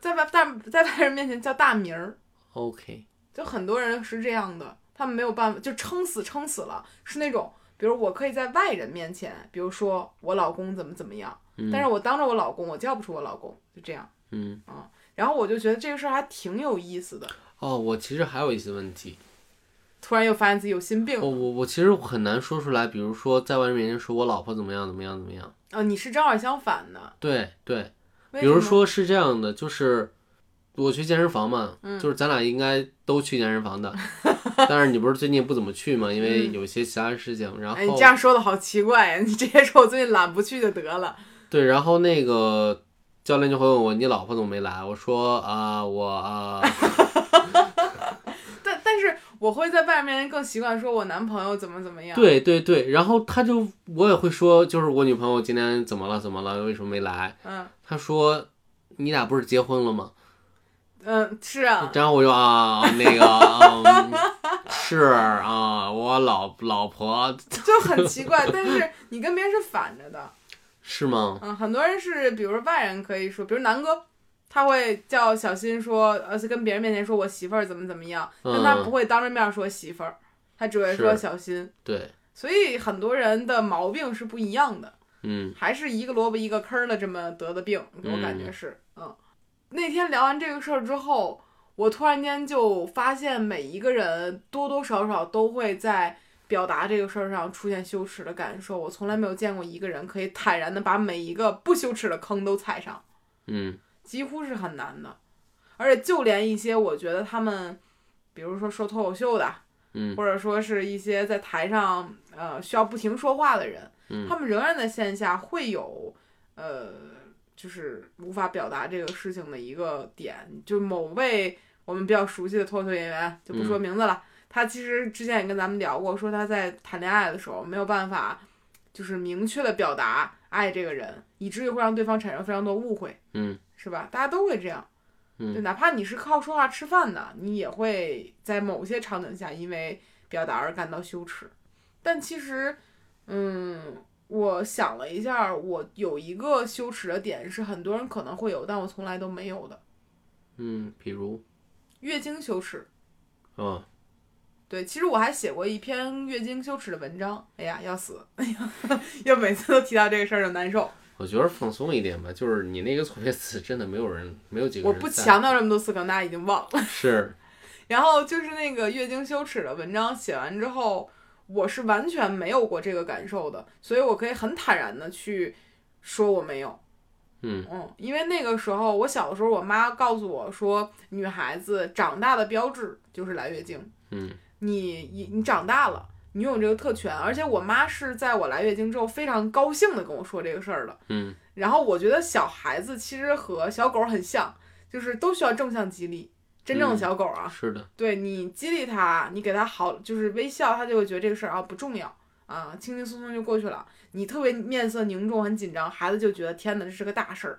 在外但在外人面前叫大名儿，OK，就很多人是这样的，他们没有办法，就撑死撑死了，是那种，比如我可以在外人面前，比如说我老公怎么怎么样，嗯但是我当着我老公，我叫不出我老公，就这样。嗯，然后我就觉得这个事儿还挺有意思的，哦，我其实还有一些问题，突然又发现自己有心病。我我我其实很难说出来，比如说在外人面前说我老婆怎么样怎么样怎么样。哦，你是正好相反的，对对，比如说是这样的，就是我去健身房嘛，嗯就是咱俩应该都去健身房的，但是你不是最近不怎么去嘛，因为嗯有一些其他事情，然哎，你这样说的好奇怪呀！你直接说我最近懒不去就得了。对，然后那个教练就会问我你老婆怎么没来？我说啊、我我会在外面更习惯说我男朋友怎么怎么样。对对对，然后他就我也会说，就是我女朋友今天怎么了怎么了，为什么没来？嗯他说你俩不是结婚了吗？嗯，是啊，然后我就啊那个、嗯、是啊，我老老婆就很奇怪。但是你跟别人是反着的，是吗？嗯，很多人是，比如说外人可以说，比如南哥，他会叫小新说，呃，跟别人面前说我媳妇儿怎么怎么样，但他嗯不会当着面说媳妇儿，他只会说小新。对，所以很多人的毛病是不一样的，嗯。还是一个萝卜一个坑儿的这么得的病，我感觉是，嗯。那天聊完这个事儿之后，我突然间就发现每一个人多多少少都会在表达这个事儿上出现羞耻的感受。我从来没有见过一个人可以坦然的把每一个不羞耻的坑都踩上，嗯几乎是很难的。而且就连一些我觉得他们，比如说说脱口秀的，嗯或者说是一些在台上呃需要不停说话的人，嗯他们仍然在线下会有呃，就是无法表达这个事情的一个点。就某位我们比较熟悉的脱口秀演员，就不说名字了，他其实之前也跟咱们聊过，说他在谈恋爱的时候没有办法，就是明确的表达爱这个人，以至于会让对方产生非常多误会，嗯是吧？大家都会这样。嗯就哪怕你是靠说话吃饭的，你也会在某些场景下因为表达而感到羞耻。但其实，嗯，我想了一下，我有一个羞耻的点是很多人可能会有，但我从来都没有的嗯，比如月经羞耻。哦，对，其实我还写过一篇月经羞耻的文章。哎呀，要死！哎呀，要每次都提到这个事儿就难受。我觉得放松一点吧，就是你那个错别字真的没有人，没有几个我不强调这么多次，可能大家已经忘了。是，然后就是那个月经羞耻的文章写完之后，我是完全没有过这个感受的，所以我可以很坦然的去说我没有。嗯嗯，因为那个时候我小的时候，我妈告诉我说，女孩子长大的标志就是来月经。嗯你你你长大了，你拥有这个特权，而且我妈是在我来月经之后非常高兴的跟我说这个事儿的。嗯然后我觉得小孩子其实和小狗很像，就是都需要正向激励。真正的嗯小狗啊，是的，对你激励它，你给它好，就是微笑，它就会觉得这个事儿啊不重要啊，轻轻松松就过去了。你特别面色凝重、很紧张，孩子就觉得天哪，这是个大事儿。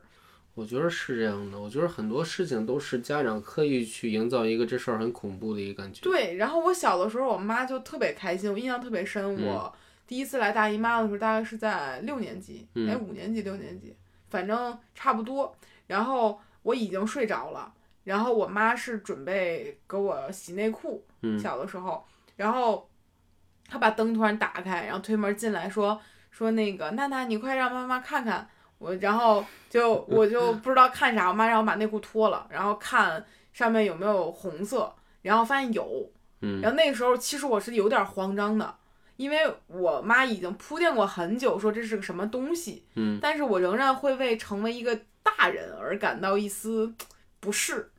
我觉得是这样的。我觉得很多事情都是家长刻意去营造一个这事儿很恐怖的一个感觉。对，然后我小的时候，我妈就特别开心，我印象特别深。嗯我第一次来大姨妈的时候，大概是在六年级，嗯哎，五年级、六年级，反正差不多。然后我已经睡着了，然后我妈是准备给我洗内裤，嗯小的时候，然后她把灯突然打开，然后推门进来说说那个娜娜，你快让妈妈看看我，然后就 我就不知道看啥，我妈让我把内裤脱了，然后看上面有没有红色，然后发现有，嗯然后那个时候其实我是有点慌张的。因为我妈已经铺垫过很久，说这是个什么东西，嗯但是我仍然会为成为一个大人而感到一丝不适。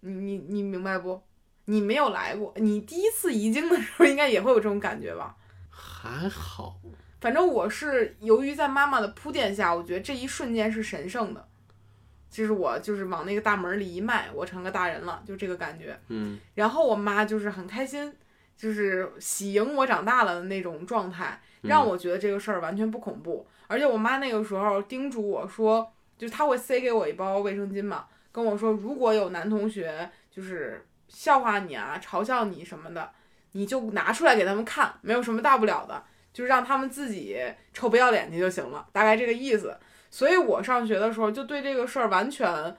你你你明白不？你没有来过，你第一次遗精的时候应该也会有这种感觉吧？还好。反正我是由于在妈妈的铺垫下，我觉得这一瞬间是神圣的。就是我就是往那个大门里一迈，我成个大人了，就这个感觉。嗯然后我妈就是很开心，就是喜迎我长大了的那种状态，让我觉得这个事儿完全不恐怖。而且我妈那个时候叮嘱我说，就是她会塞给我一包卫生巾嘛，跟我说如果有男同学就是笑话你啊、嘲笑你什么的，你就拿出来给他们看，没有什么大不了的，就是让他们自己臭不要脸去就行了，大概这个意思。所以我上学的时候就对这个事儿完全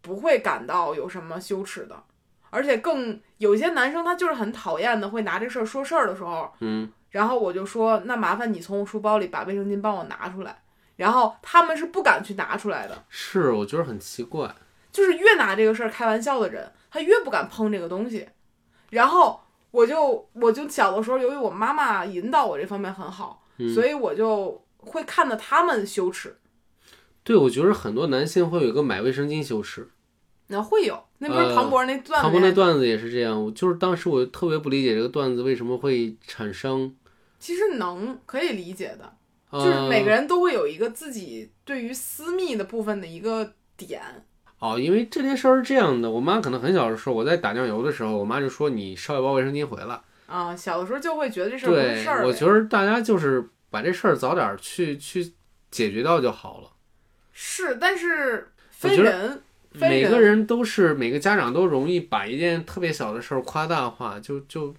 不会感到有什么羞耻的。而且更有些男生他就是很讨厌的，会拿这事儿说事儿的时候，嗯然后我就说，那麻烦你从我书包里把卫生巾帮我拿出来。然后他们是不敢去拿出来的，是，我觉得很奇怪。就是越拿这个事儿开玩笑的人，他越不敢碰这个东西。然后我就我就小的时候，由于我妈妈引导我这方面很好，嗯所以我就会看着他们羞耻。对，我觉得很多男性会有一个买卫生巾羞耻。那会有，那不是呃庞博那段子庞博那段子也是这样，我就是当时我特别不理解这个段子为什么会产生，其实能可以理解的，呃、就是每个人都会有一个自己对于私密的部分的一个点。哦，因为这件事儿是这样的，我妈可能很小的时候，我在打酱油的时候，我妈就说你捎一包卫生巾回来。啊，小的时候就会觉得这事儿不是事儿，呗。我觉得大家就是把这事儿早点儿去去解决掉就好了。是，但是分人，分每个人都是每个家长都容易把一件特别小的事儿夸大化，就就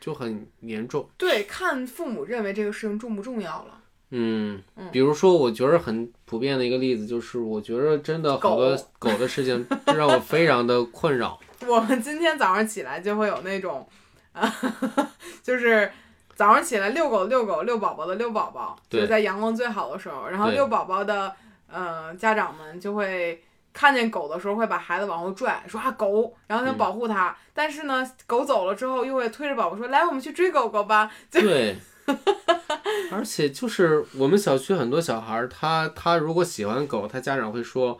就很严重。对看父母认为这个事情重不重要了。嗯嗯，比如说，我觉得很普遍的一个例子就是，我觉得真的好多狗。狗的事情 让我非常的困扰。我们今天早上起来就会有那种，啊，就是早上起来遛狗、遛狗、遛宝宝的遛宝宝，就是在阳光最好的时候，然后遛宝宝的呃家长们就会看见狗的时候会把孩子往后拽，说啊狗，然后想嗯保护它，但是呢狗走了之后又会推着宝宝说来我们去追狗狗吧，对，而且就是我们小区很多小孩儿，他他如果喜欢狗，他家长会说，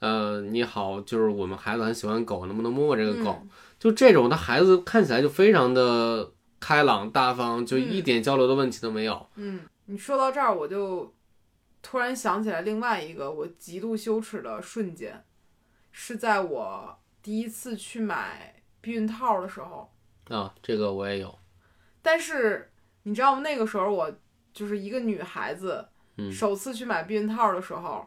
呃，你好，就是我们孩子很喜欢狗，能不能摸摸这个狗？就这种，他孩子看起来就非常的开朗大方，就一点交流的问题都没有。嗯，你说到这儿，我就突然想起来另外一个我极度羞耻的瞬间，是在我第一次去买避孕套的时候。啊，这个我也有。但是你知道吗？那个时候我就是一个女孩子，嗯首次去买避孕套的时候，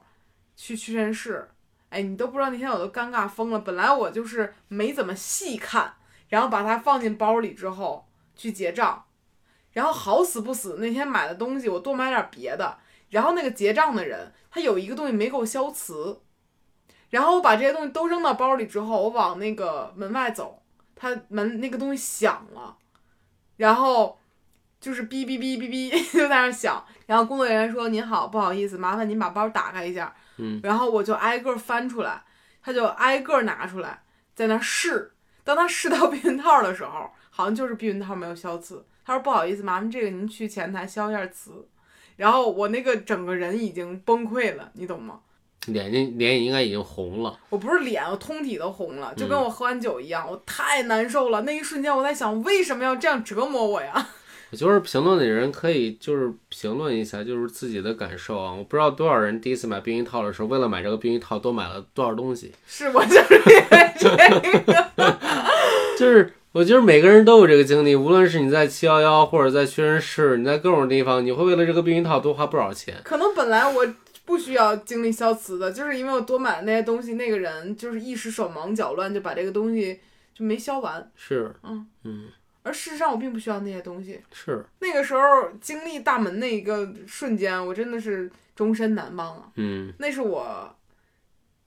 去屈臣氏，哎，你都不知道那天我都尴尬疯了。本来我就是没怎么细看，然后把它放进包里之后去结账，然后好死不死那天买的东西我多买点别的，然后那个结账的人他有一个东西没给我消磁，然后我把这些东西都扔到包里之后，我往那个门外走，他门那个东西响了。然后就是哔哔哔哔哔 就在那儿响，然后工作人员说：“您好，不好意思，麻烦您把包打开一下。”嗯，然后我就挨个翻出来，他就挨个拿出来，在那儿试。当他试到避孕套的时候，好像就是避孕套没有消磁。他说：“不好意思，麻烦这个您去前台消一下磁。”然后我那个整个人已经崩溃了，你懂吗？脸睛脸应该已经红了。我不是脸，我通体都红了，就跟嗯我喝完酒一样，我太难受了。那一瞬间我在想，为什么要这样折磨我呀？我觉得评论的人可以就是评论一下，就是自己的感受啊。我不知道多少人第一次买避孕套的时候，为了买这个避孕套多买了多少东西。是我就是因为这个，就是 我觉得每个人都有这个经历，无论是你在七幺幺或者在屈臣氏，你在各种地方，你会为了这个避孕套多花不少钱。可能本来我不需要经历消磁的，就是因为我多买了那些东西，那个人就是一时手忙脚乱就把这个东西就没消完，是，嗯嗯，而事实上我并不需要那些东西。是，那个时候经历大门那一个瞬间，我真的是终身难忘啊！嗯，那是我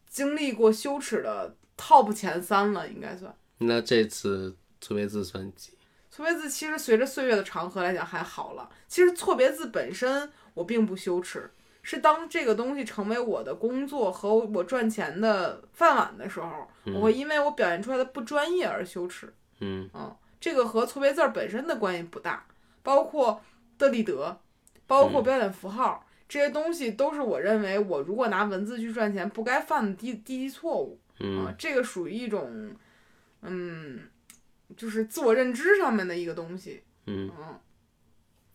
经历过羞耻的 top 前三了，应该算。那这次错别字算几？错别字其实随着岁月的长河来讲还好了。其实错别字本身我并不羞耻，是当这个东西成为我的工作和我赚钱的饭碗的时候，我会因为我表现出来的不专业而羞耻。嗯嗯，这个和错别字儿本身的关系不大，包括的利德，包括标点符号。这些东西都是我认为我如果拿文字去赚钱不该犯的低低级错误啊嗯，这个属于一种，嗯，就是自我认知上面的一个东西。嗯嗯，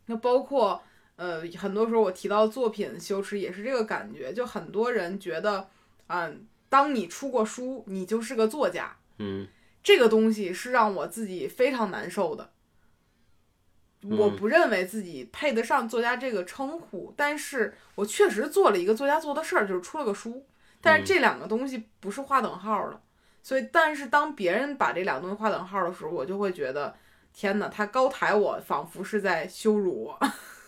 那包括呃，很多时候我提到作品羞耻也是这个感觉，就很多人觉得，嗯，当你出过书，你就是个作家，嗯这个东西是让我自己非常难受的。我嗯不认为自己配得上作家这个称呼，但是我确实做了一个作家做的事儿，就是出了个书。但是这两个东西不是划等号的，所以，但是当别人把这两个东西划等号的时候，我就会觉得，天哪，他高抬我，仿佛是在羞辱我。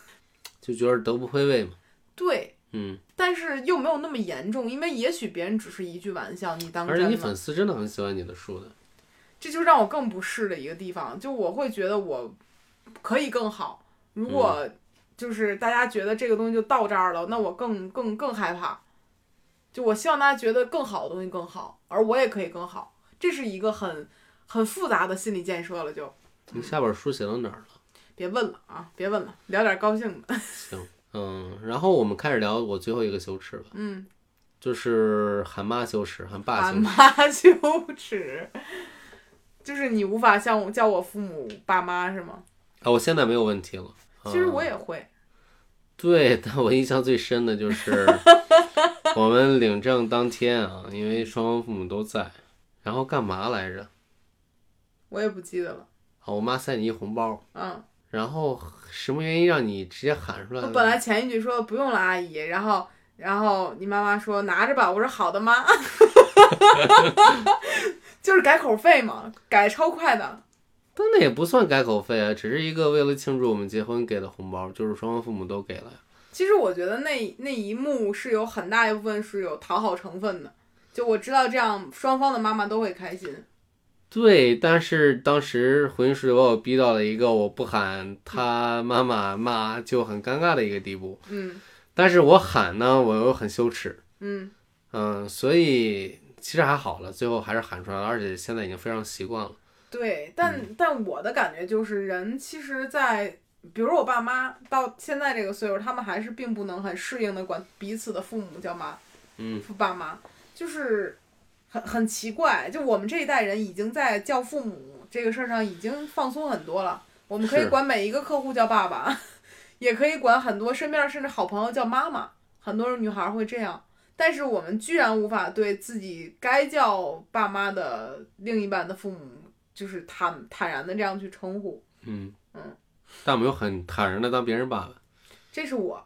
就觉得德不配位嘛。对，嗯，但是又没有那么严重，因为也许别人只是一句玩笑，你当而且。你粉丝真的很喜欢你的书的。这就让我更不适的一个地方，就我会觉得我可以更好。如果就是大家觉得这个东西就到这儿了，那我更更更害怕。就我希望大家觉得更好的东西更好，而我也可以更好。这是一个很很复杂的心理建设了就，你下本书写到哪儿了？别问了啊，别问了，聊点高兴的。行，嗯，然后我们开始聊我最后一个羞耻吧，嗯，就是喊妈羞耻，喊爸喊羞耻。妈羞耻，就是你无法像我叫我父母爸妈是吗？啊，我现在没有问题了。其实啊我也会，对，但我印象最深的就是 我们领证当天啊，因为双方父母都在，然后干嘛来着？我也不记得了。啊，我妈塞你一红包，嗯，然后什么原因让你直接喊出来？我本来前一句说不用了，阿姨，然后然后你妈妈说拿着吧，我说好的妈，就是改口费嘛，改超快的。但那也不算改口费啊，只是一个为了庆祝我们结婚给的红包，就是双方父母都给了呀。其实我觉得那那一幕是有很大一部分是有讨好成分的，就我知道这样双方的妈妈都会开心。对，但是当时回音室把我逼到了一个我不喊他妈妈骂就很尴尬的一个地步。嗯但是我喊呢，我又很羞耻。嗯，嗯，所以其实还好了，最后还是喊出来了，而且现在已经非常习惯了。对，但、但我的感觉就是人其实在，比如我爸妈到现在这个岁数，他们还是并不能很适应的管彼此的父母叫妈。嗯，爸妈就是很很奇怪，就我们这一代人已经在叫父母这个事儿上已经放松很多了。我们可以管每一个客户叫爸爸，也可以管很多身边甚至好朋友叫妈妈，很多女孩会这样。但是我们居然无法对自己该叫爸妈的另一半的父母，就是坦坦然的这样去称呼。嗯嗯，但我们又很坦然的当别人爸爸。这是我，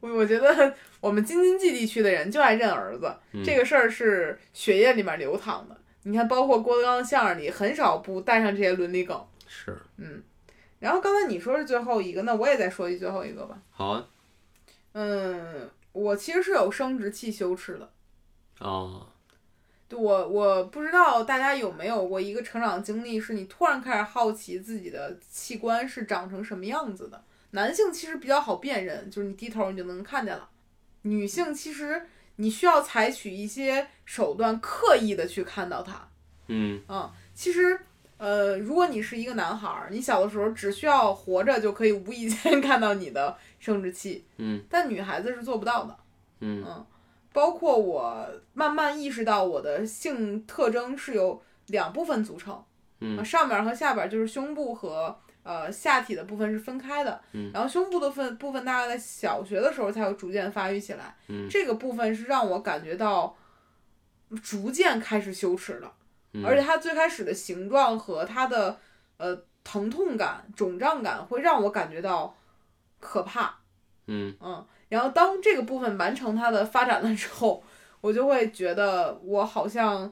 我 我觉得我们京津冀地区的人就爱认儿子，嗯这个事儿是血液里面流淌的。你看，包括郭德纲的相声里，很少不带上这些伦理梗。是，嗯，然后刚才你说是最后一个，那我也再说一最后一个吧。好啊。嗯，我其实是有生殖器羞耻的。哦，对我我不知道大家有没有过一个成长经历，是你突然开始好奇自己的器官是长成什么样子的。男性其实比较好辨认，就是你低头你就能看见了。女性其实你需要采取一些手段，刻意的去看到它。嗯嗯，其实呃，如果你是一个男孩儿，你小的时候只需要活着就可以无意间 看到你的生殖器，嗯。但女孩子是做不到的。嗯。嗯，包括我慢慢意识到我的性特征是由两部分组成，嗯呃上边和下边就是胸部和呃下体的部分是分开的，嗯。然后胸部的分部分大概在小学的时候才有逐渐发育起来，嗯。这个部分是让我感觉到逐渐开始羞耻了，嗯，而且它最开始的形状和它的呃疼痛感、肿胀感会让我感觉到可怕，嗯。嗯，然后当这个部分完成它的发展了之后，我就会觉得我好像，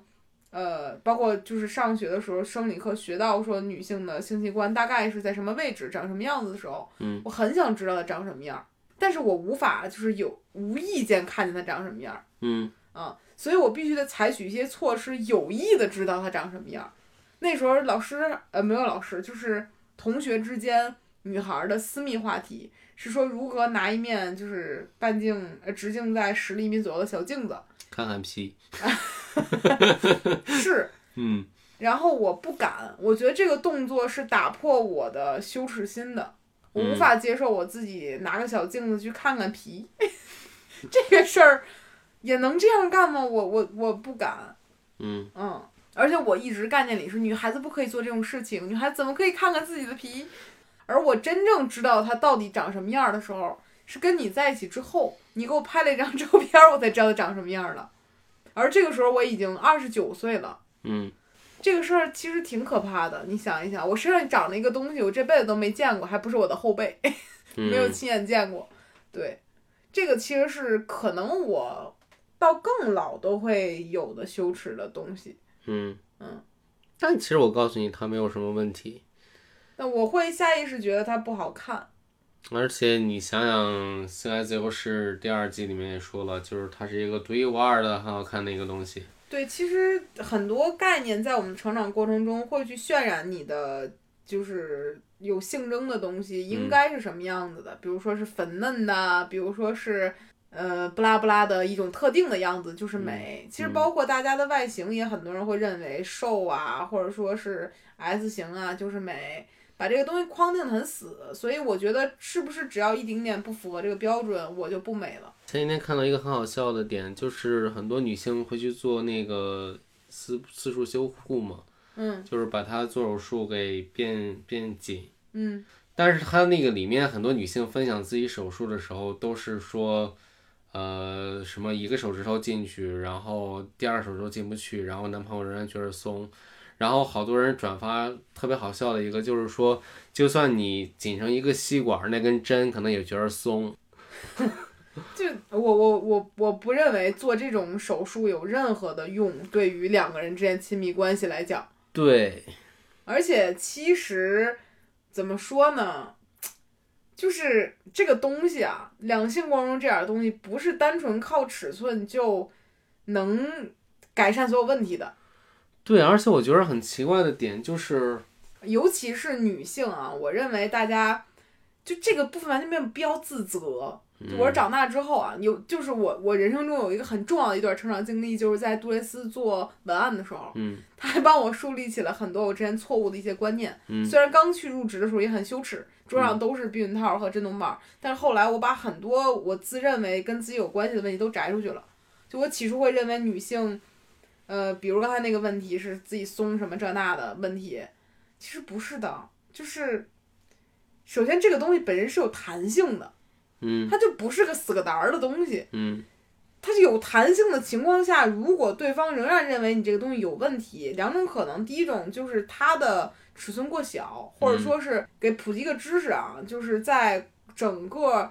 呃，包括就是上学的时候生理课学到说女性的性器官大概是在什么位置、长什么样子的时候，嗯。我很想知道它长什么样儿，但是我无法就是有无意间看见它长什么样儿嗯。啊，所以我必须得采取一些措施，有意的知道它长什么样儿。那时候老师呃没有老师，就是同学之间女孩儿的私密话题。是说如何拿一面就是半径呃直径在十厘米左右的小镜子，看看皮。是，嗯然后我不敢，我觉得这个动作是打破我的羞耻心的，我无法接受我自己拿个小镜子去看看皮，这个事儿也能这样干吗？我我我不敢，嗯嗯，而且我一直概念里是女孩子不可以做这种事情，女孩子怎么可以看看自己的皮？而我真正知道它到底长什么样儿的时候，是跟你在一起之后，你给我拍了一张 照片儿，我才知道它长什么样儿了。而这个时候我已经二十九岁了。嗯这个事儿其实挺可怕的，你想一想，我身上长了一个东西，我这辈子都没见过，还不是我的后背，没有嗯亲眼见过。对，这个其实是可能我到更老都会有的羞耻的东西。嗯嗯。但其实我告诉你，它没有什么问题。那我会下意识觉得它不好看。而且你想想，《性爱自由式》第二季里面也说了，就是它是一个独一无二的很好看的一个东西。对，其实很多概念在我们成长过程中会去渲染你的，就是有性征的东西应该是什么样子的，比如说是粉嫩的，比如说是呃不拉不拉的一种特定的样子就是美。其实包括大家的外形也很多人会认为瘦啊，或者说是 S 型啊就是美。把这个东西框定的很死，所以我觉得是不是只要一丁点不符合这个标准，我就不美了。前几天看到一个很好笑的点，就是很多女性会去做那个私私处修护嘛，嗯就是把它做手术给变变紧。嗯但是它那个里面很多女性分享自己手术的时候，都是说，呃，什么一个手指头进去，然后第二手指头进不去，然后男朋友仍然觉得松，然后好多人转发特别好笑的一个就是说，就算你紧成一个吸管，那根针可能也觉得松。就我我我我不认为做这种手术有任何的用，对于两个人之间亲密关系来讲。对，而且其实怎么说呢，就是这个东西啊，两性光荣这点东西，不是单纯靠尺寸就能改善所有问题的。对，而且我觉得很奇怪的点就是，尤其是女性啊，我认为大家就这个部分完全没有必要自责。我是长大之后啊，有就是我我人生中有一个很重要的一段成长经历，就是在杜蕾斯做文案的时候，嗯他还帮我树立起了很多我之前错误的一些观念。嗯虽然刚去入职的时候也很羞耻，桌上都是避孕套和震动棒，但是后来我把很多我自认为跟自己有关系的问题都摘出去了。就我起初会认为女性，呃，比如刚才那个问题是自己松什么这那的问题，其实不是的，就是首先这个东西本身是有弹性的，嗯它就不是个死个达儿的东西。嗯它是有弹性的情况下，如果对方仍然认为你这个东西有问题，两种可能，第一种就是它的尺寸过小，或者说是给普及一个知识啊，就是在整个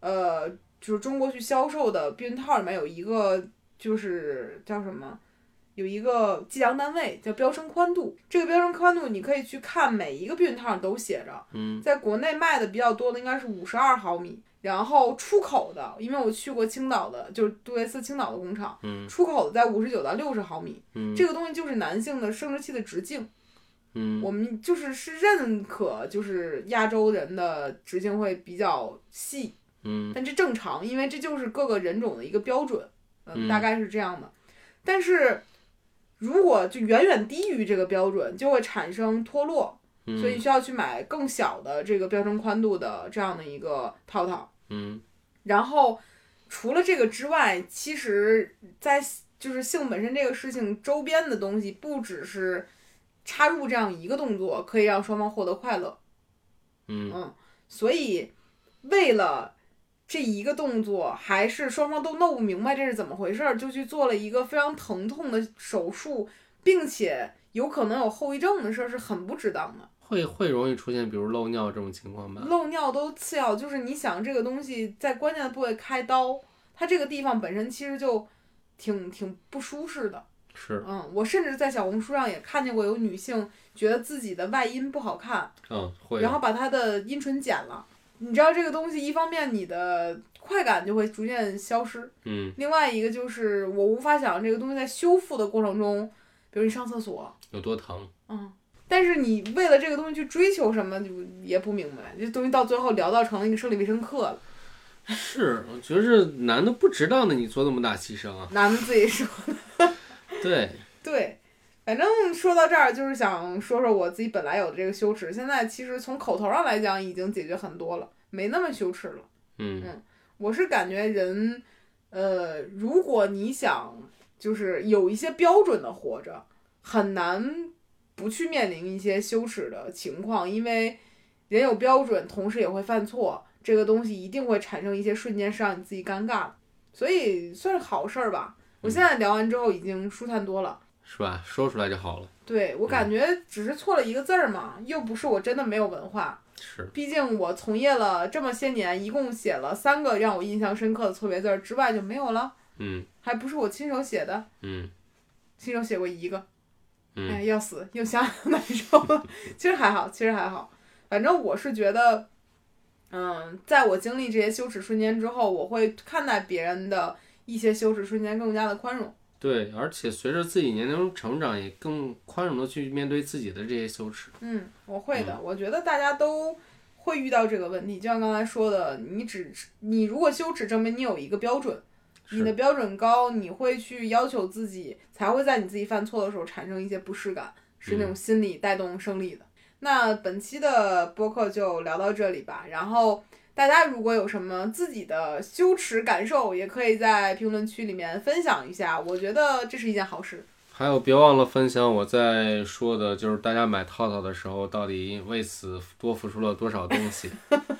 呃就是中国去销售的避孕套里面有一个就是叫什么？有一个计量单位叫标称宽度，这个标称宽度你可以去看每一个避孕套上都写着，嗯。在国内卖的比较多的应该是五十二毫米，然后出口的，因为我去过青岛的，就是杜蕾斯青岛的工厂，嗯出口的在五十九到六十毫米，嗯。这个东西就是男性的生殖器的直径，嗯。我们就是是认可，就是亚洲人的直径会比较细，嗯。但这正常，因为这就是各个人种的一个标准，嗯，嗯大概是这样的。但是如果就远远低于这个标准，就会产生脱落，嗯。所以需要去买更小的这个标准宽度的这样的一个套套。嗯。然后除了这个之外，其实在就是性本身这个事情周边的东西，不只是插入这样一个动作可以让双方获得快乐，嗯。嗯，所以为了这一个动作，还是双方都弄不明白这是怎么回事儿，就去做了一个非常疼痛的手术，并且有可能有后遗症的事儿，是很不值当的。会会容易出现比如漏尿这种情况吧？漏尿都次要，就是你想这个东西在关键的部位开刀，它这个地方本身其实就挺挺不舒适的。是，嗯，我甚至在小红书上也看见过有女性觉得自己的外阴不好看，嗯会然后把她的阴唇剪了。你知道这个东西，一方面你的快感就会逐渐消失，嗯另外一个就是我无法想象这个东西在修复的过程中，比如你上厕所，有多疼？嗯，但是你为了这个东西去追求什么，就也不明白。这东西到最后聊到成了一个生理卫生课了，是，我觉得是男的不值当的，你做那么大牺牲啊？男的自己说的。对，对，反正说到这儿，就是想说说我自己本来有的这个羞耻，现在其实从口头上来讲已经解决很多了，没那么羞耻了。嗯我是感觉人，呃，如果你想就是有一些标准的活着，很难不去面临一些羞耻的情况，因为人有标准，同时也会犯错，这个东西一定会产生一些瞬间是让你自己尴尬的，所以算是好事儿吧。我现在聊完之后已经舒坦多了。是吧？说出来就好了。对我感觉只是错了一个字儿嘛，又不是我真的没有文化。是，毕竟我从业了这么些年，一共写了三个让我印象深刻的错别字儿之外就没有了，嗯还不是我亲手写的，嗯亲手写过一个，哎，嗯要死，又想想 难受了。其实还好，其实还好，反正我是觉得，嗯，在我经历这些羞耻瞬间之后，我会看待别人的一些羞耻瞬间更加的宽容。对，而且随着自己年龄成长，也更宽容的去面对自己的这些羞耻。嗯，我会的。我觉得大家都会遇到这个问题，就像刚才说的，你只你如果羞耻，证明你有一个标准，你的，标准高，你会去要求自己，才会在你自己犯错的时候产生一些不适感，是那种心理带动生理的。那本期的播客就聊到这里吧，然后。大家如果有什么自己的羞耻感受，也可以在评论区里面分享一下。我觉得这是一件好事。还有别忘了分享我在说的，就是大家买套套的时候，到底为此多付出了多少东西。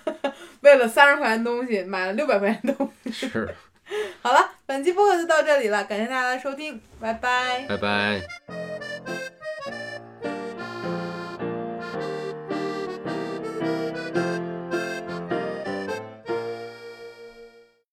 为了三十块钱东西买了六百块钱东西。是，好了，本期播客就到这里了，感谢大家的收听，拜拜。拜拜。